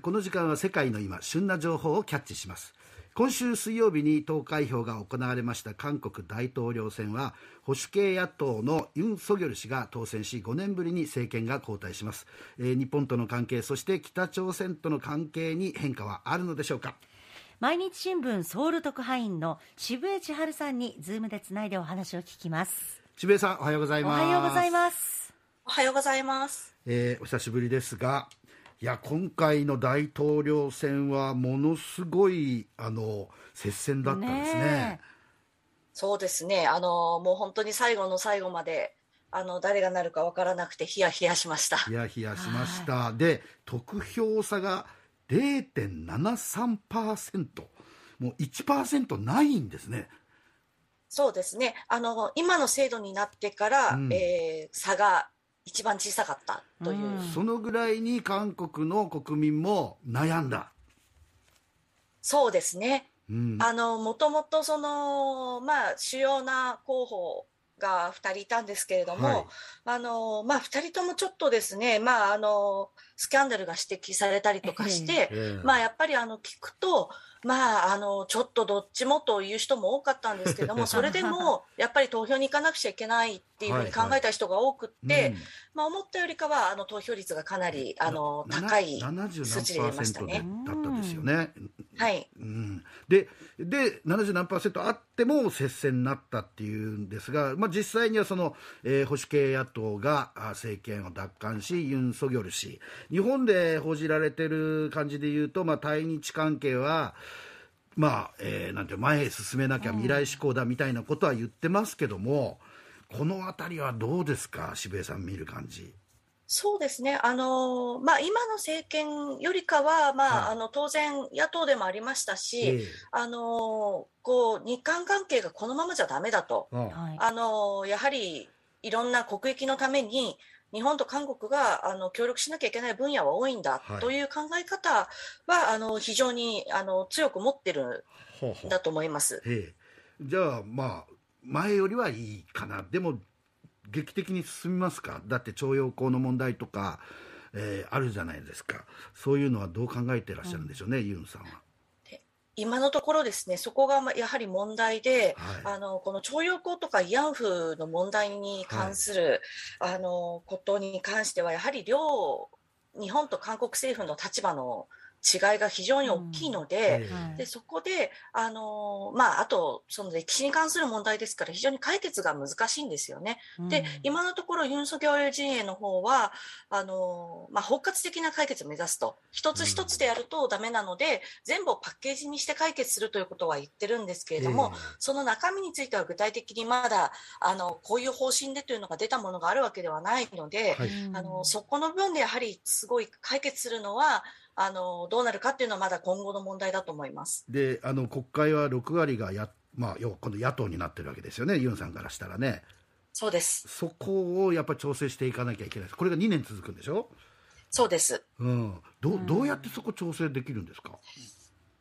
この時間は世界の今旬な情報をキャッチします。今週水曜日に投開票が行われました韓国大統領選は保守系野党のユン・ソギョル氏が当選し5年ぶりに政権が交代します、えー、日本との関係そして北朝鮮との関係に変化はあるのでしょうか。毎日新聞ソウル特派員の渋江千春さんにズームでつないでお話を聞きます。渋江さんおはようございます。おはようございます。おはようございます、えー、お久しぶりですがいや今回の大統領選はものすごいあの接戦だったんですね。ねそうですね。あのもう本当に最後の最後まであの誰がなるか分からなくてヒヤヒヤしました。ヒヤヒヤしました。で得票差が0.73%もう1%ないんですね。そうですね。あの今の制度になってから、うん、えー、差が一番小さかったという、そのぐらいに韓国の国民も悩んだ。そうですね、うん、あのもともとそのまあ主要な候補が2人いたんですけれども、はい、あのまあ、2人ともちょっとですね、まあ、あのスキャンダルが指摘されたりとかして、えー、まあ、やっぱりあの聞くと、まあ、あのちょっとどっちもという人も多かったんですけども、それでも やっぱり投票に行かなくちゃいけないっていうふうに考えた人が多くって、はいはいうん、まあ、思ったよりかはあの投票率がかなりあの高い数値で出ましたね。だったんですよね。はい、うん、でで70何パーセントあっても接戦になったっていうんですが、まあ、実際にはその、えー、保守系野党が政権を奪還しユン・ソギョル氏。日本で報じられてる感じで言うと、まあ、対日関係はまあ、えー、なんて前へ進めなきゃ未来志向だみたいなことは言ってますけども、この辺りはどうですか？渋谷さん見る感じ。そうですね、あのまあ、今の政権よりかは、まあ、はい、あの当然、野党でもありましたし、えー、あのこう日韓関係がこのままじゃだめだと、あのやはりいろんな国益のために、日本と韓国があの協力しなきゃいけない分野は多いんだという考え方は、あの非常にあの強く持ってるんだと思います。じゃあ、まあ、前よりはいいかな、でも劇的に進みますか、だって徴用工の問題とか、えー、あるじゃないですか、そういうのはどう考えてらっしゃるんでしょうね、うん、ユンさんは。今のところですね、そこがやはり問題で、はい、あのこの徴用工とか慰安婦の問題に関する、はい、あのことに関しては、やはり両日本と韓国政府の立場の違いが非常に大きいのでうん、でそこで、あのまあ、あとその歴史に関する問題ですから非常に解決が難しいんですよね。うん、で今のところユン・ソギョル陣営の方はあのまあ、包括的な解決を目指すと。一つ一つでやるとダメなので、うん、全部をパッケージにして解決するということは言ってるんですけれども、その中身については具体的にまだあのこういう方針でというのが出たものがあるわけではないので、はい、あのそこの分でやはりすごい解決するのはあのどうなるかっていうのはまだ今後の問題だと思います。であの国会は6割がや、まあ、要今度野党になってるわけですよね、ユンさんからしたらね。そうです。そこをやっぱり調整していかなきゃいけない。これが2年続くんでしょ？そうです、うん、どどうやってそこ調整できるんですか、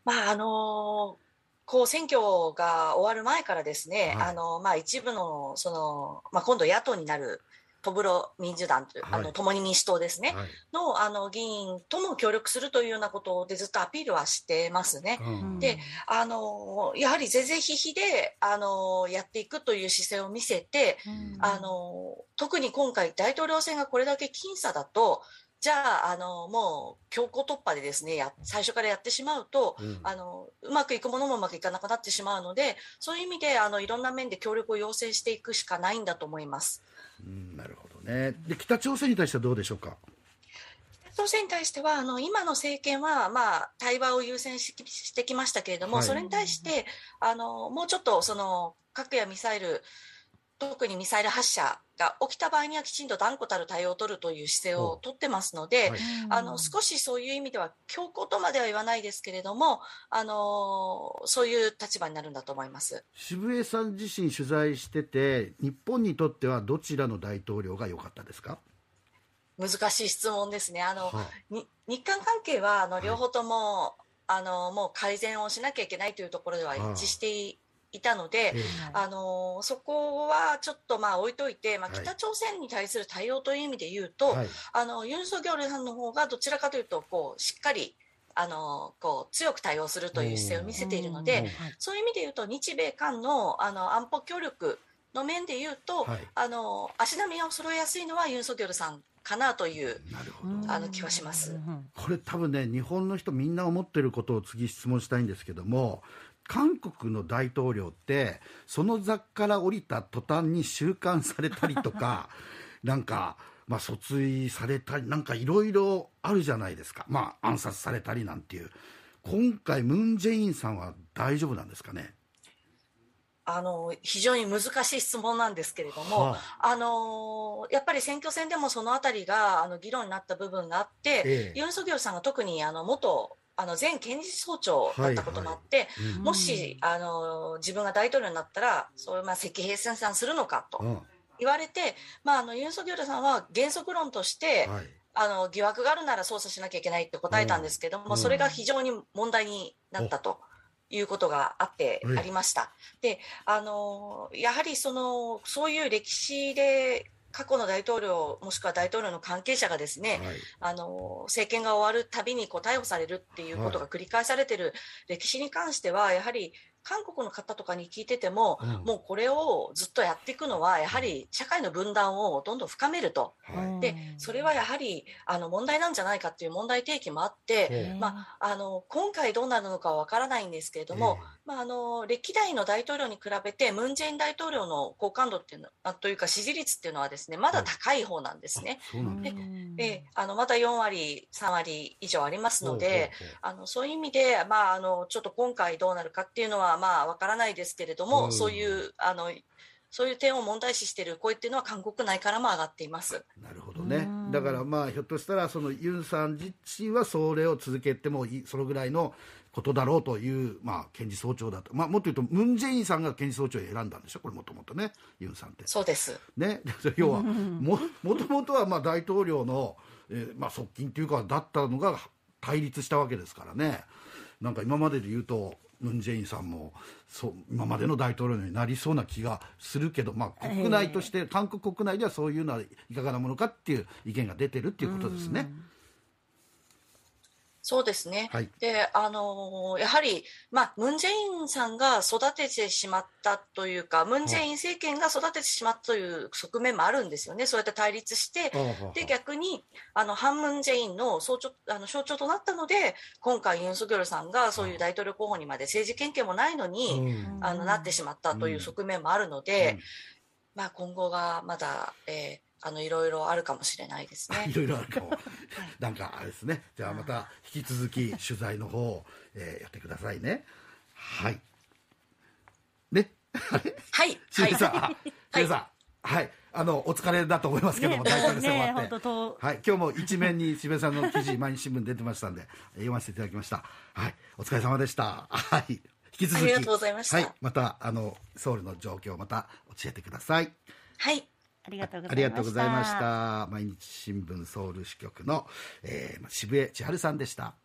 まああのーこう選挙が終わる前からですね、はい、あのまあ、一部のその、まあ、今度野党になるトブロ民主団という、はい、あの共に民主党ですね、はい、のあの議員とも協力するというようなことでずっとアピールはしてますね。うん、であのやはり是々非々であのやっていくという姿勢を見せて、うん、あの特に今回大統領選がこれだけ僅差だとじゃあ、あの、もう強行突破でですね、や、最初からやってしまうと、うん、あの、うまくいくものもうまくいかなくなってしまうので、そういう意味で、あの、いろんな面で協力を要請していくしかないんだと思います。うん、なるほどね。で、北朝鮮に対してはどうでしょうか？北朝鮮に対しては、あの、今の政権は、まあ、対話を優先してきましたけれども、はい、それに対して、あの、もうちょっと、その、核やミサイル、特にミサイル発射が起きた場合にはきちんと断固たる対応を取るという姿勢を取ってますので、はい、あの少しそういう意味では強硬とまでは言わないですけれどもあのそういう立場になるんだと思います。渋江さん自身取材してて日本にとってはどちらの大統領が良かったですか？難しい質問ですね。あの、は日韓関係はあの両方とも、はい、あのもう改善をしなきゃいけないというところでは一致していたので、あのそこはちょっとまあ置いといて、まあ、北朝鮮に対する対応という意味で言うと、はい、あのユン・ソギョルさんの方がどちらかというとこうしっかりあのこう強く対応するという姿勢を見せているので、そういう意味で言うと日米韓のあの安保協力の面で言うと、はい、あの足並みを揃えやすいのはユン・ソギョルさんかなというあの気はします。これ多分ね日本の人みんな思ってることを次質問したいんですけども韓国の大統領ってその座から降りた途端に収監されたりとか なんか、まあ、訴追されたりなんかいろいろあるじゃないですか、まあ、暗殺されたりなんていう。今回ムン・ジェインさんは大丈夫なんですかね？あの非常に難しい質問なんですけれども、はあ、あのやっぱり選挙戦でもそのあたりがあの議論になった部分があって、ええ、ユン・ソギョルさんが特にあの元あの前検事総長だったこともあって、はいはい。うん、もしあの自分が大統領になったらそういうまあ赤兵戦争するのかと言われて、まあ、あのユン・ソギョルさんは原則論として、はい、あの疑惑があるなら捜査しなきゃいけないって答えたんですけども、うん、それが非常に問題になったと。いうことがあって、ありました。で、あの、やはりその、そういう歴史で過去の大統領もしくは大統領の関係者がですね、はい、あの政権が終わるたびにこう逮捕されるっていうことが繰り返されてる歴史に関してはやはり韓国の方とかに聞いてても、うん、もうこれをずっとやっていくのは、やはり社会の分断をどんどん深めると、はい、でそれはやはりあの問題なんじゃないかっていう問題提起もあって、まあ、あの今回どうなるのかわからないんですけれども、まあ、あの歴代の大統領に比べて、ムン・ジェイン大統領の好感度っていうのあというか、支持率っていうのはですねまだ高い方なんですね。でであのまだ4割、3割以上ありますので、あのそういう意味で、まあ、あのちょっと今回どうなるかっていうのは、まあ、わからないですけれども、うん、そういうあのそういう点を問題視している声っていうのは韓国内からも上がっています。なるほどね、だからまあひょっとしたらそのユンさん自身はそれを続けてもいいそのぐらいのことだろうという、まあ、検事総長だと、まあ、もっと言うと、ムン・ジェインさんが検事総長を選んだんでしょ、これ、もともとね、ユンさんって。そうです。ね、要は、もともとはまあ大統領の、えーまあ、側近というか、だったのが対立したわけですからね、なんか今までで言うと、ムン・ジェインさんもそう今までの大統領になりそうな気がするけど、まあ、国内として、えー、韓国国内ではそういうのはいかがなものかっていう意見が出てるっていうことですね。そうですね。はい、で、あのー、やはり、まあ、ムン・ジェインさんが育ててしまったというか、ムン・ジェイン政権が育ててしまったという側面もあるんですよね。そうやって対立して、で、逆に、あの、ハン・ムン・ジェインの象徴あの象徴となったので、今回ユン・ソギョルさんがそういう大統領候補にまで政治経験もないのに、あの、なってしまったという側面もあるので、まあ、今後がまだ、えーあのいろいろあるかもしれないですね。いろいろあるかも。なんかあれですね。じゃあまた引き続き取材の方、えー、やってくださいね。はい。ね？はい。しげさん、はい、さん、はい。あのお疲れだと思いますけども、大統領選終わって、はい、今日も一面に渋谷さんの記事毎日新聞出てましたんで読ませていただきました。はい、お疲れ様でした。はい、引き続きありがとうございました。はい、またあのソウルの状況また教えてください。はい。ありがとうございました。毎日新聞ソウル支局の、えー、渋江千春さんでした。